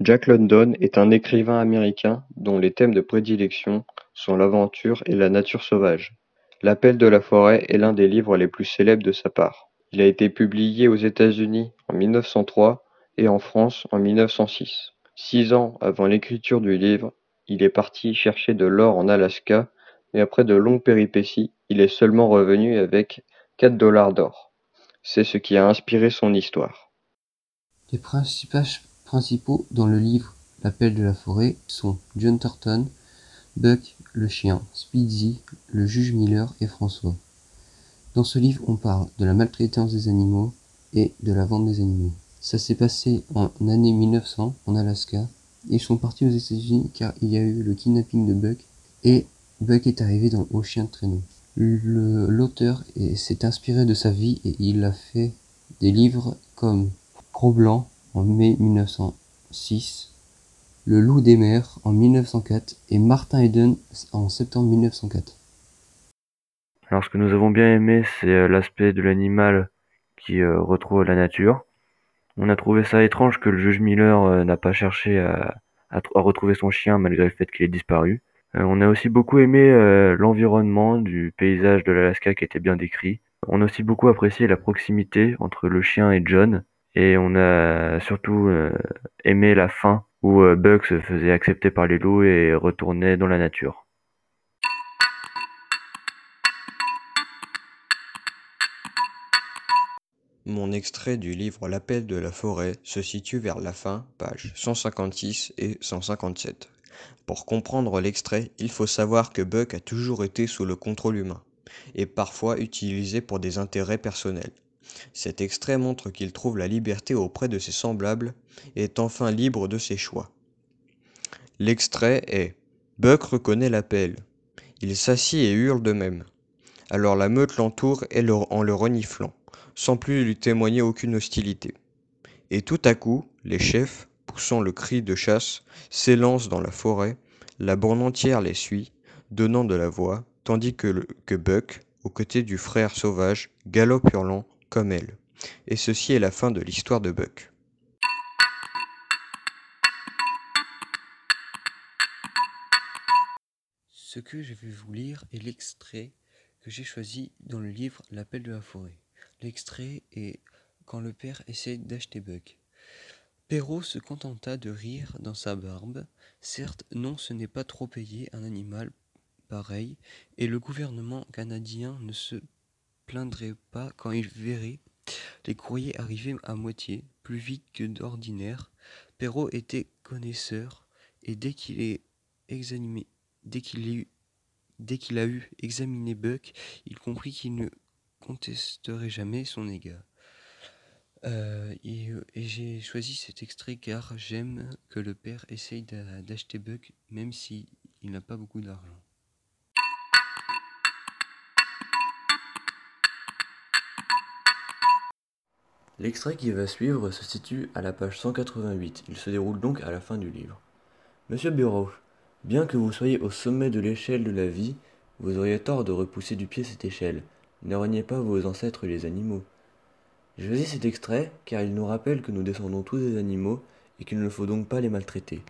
Jack London est un écrivain américain dont les thèmes de prédilection sont l'aventure et la nature sauvage. L'appel de la forêt est l'un des livres les plus célèbres de sa part. Il a été publié aux États-Unis en 1903 et en France en 1906. Six ans avant l'écriture du livre, il est parti chercher de l'or en Alaska et après de longues péripéties, il est seulement revenu avec 4 dollars d'or. C'est ce qui a inspiré son histoire. Principaux dans le livre L'appel de la forêt sont John Thornton, Buck le chien, Speedy, le juge Miller et François. Dans ce livre, on parle de la maltraitance des animaux et de la vente des animaux. Ça s'est passé en année 1900 en Alaska. Ils sont partis aux États-Unis car il y a eu le kidnapping de Buck et Buck est arrivé dans, au chien de traîneau. L'auteur s'est inspiré de sa vie et il a fait des livres comme Gros Blanc en mai 1906, Le Loup des mers en 1904 et Martin Eden en septembre 1904. Alors ce que nous avons bien aimé, c'est euh, l'aspect de l'animal qui euh, retrouve la nature. On a trouvé ça étrange que le juge Miller euh, n'a pas cherché à, retrouver son chien malgré le fait qu'il ait disparu. Euh, on a aussi beaucoup aimé l'environnement du paysage de l'Alaska qui était bien décrit. On a aussi beaucoup apprécié la proximité entre le chien et John. Et on a surtout euh, aimé la fin où Buck se faisait accepter par les loups et retournait dans la nature. Mon extrait du livre L'appel de la forêt se situe vers la fin, pages 156 et 157. Pour comprendre l'extrait, il faut savoir que Buck a toujours été sous le contrôle humain, et parfois utilisé pour des intérêts personnels. Cet extrait montre qu'il trouve la liberté auprès de ses semblables et est enfin libre de ses choix. L'extrait est Buck reconnaît l'appel. Il s'assied et hurle de même. Alors la meute l'entoure en le reniflant, sans plus lui témoigner aucune hostilité. Et tout à coup, les chefs, poussant le cri de chasse, s'élancent dans la forêt, la bande entière les suit, donnant de la voix, tandis que Buck, aux côtés du frère sauvage, galope hurlant comme elle. Et ceci est la fin de l'histoire de Buck. Ce que je vais vous lire est l'extrait que j'ai choisi dans le livre L'appel de la forêt. L'extrait est quand le père essaie d'acheter Buck. Perrault se contenta de rire dans sa barbe. Certes, non, ce n'est pas trop payé un animal pareil, et le gouvernement canadien ne se plaindrait pas quand il verrait les courriers arriver à moitié, plus vite que d'ordinaire. Perrault était connaisseur, et dès qu'il dès qu'il qu'il a eu examiné Buck, il comprit qu'il ne contesterait jamais son égard. Euh, et, j'ai choisi cet extrait car j'aime que le père essaye d'acheter Buck même s'il n'a pas beaucoup d'argent. L'extrait qui va suivre se situe à la page 188. Il se déroule donc à la fin du livre. Monsieur Bureau, bien que vous soyez au sommet de l'échelle de la vie, vous auriez tort de repousser du pied cette échelle. Ne reniez pas vos ancêtres les animaux. J'ai choisi cet extrait car il nous rappelle que nous descendons tous des animaux et qu'il ne faut donc pas les maltraiter.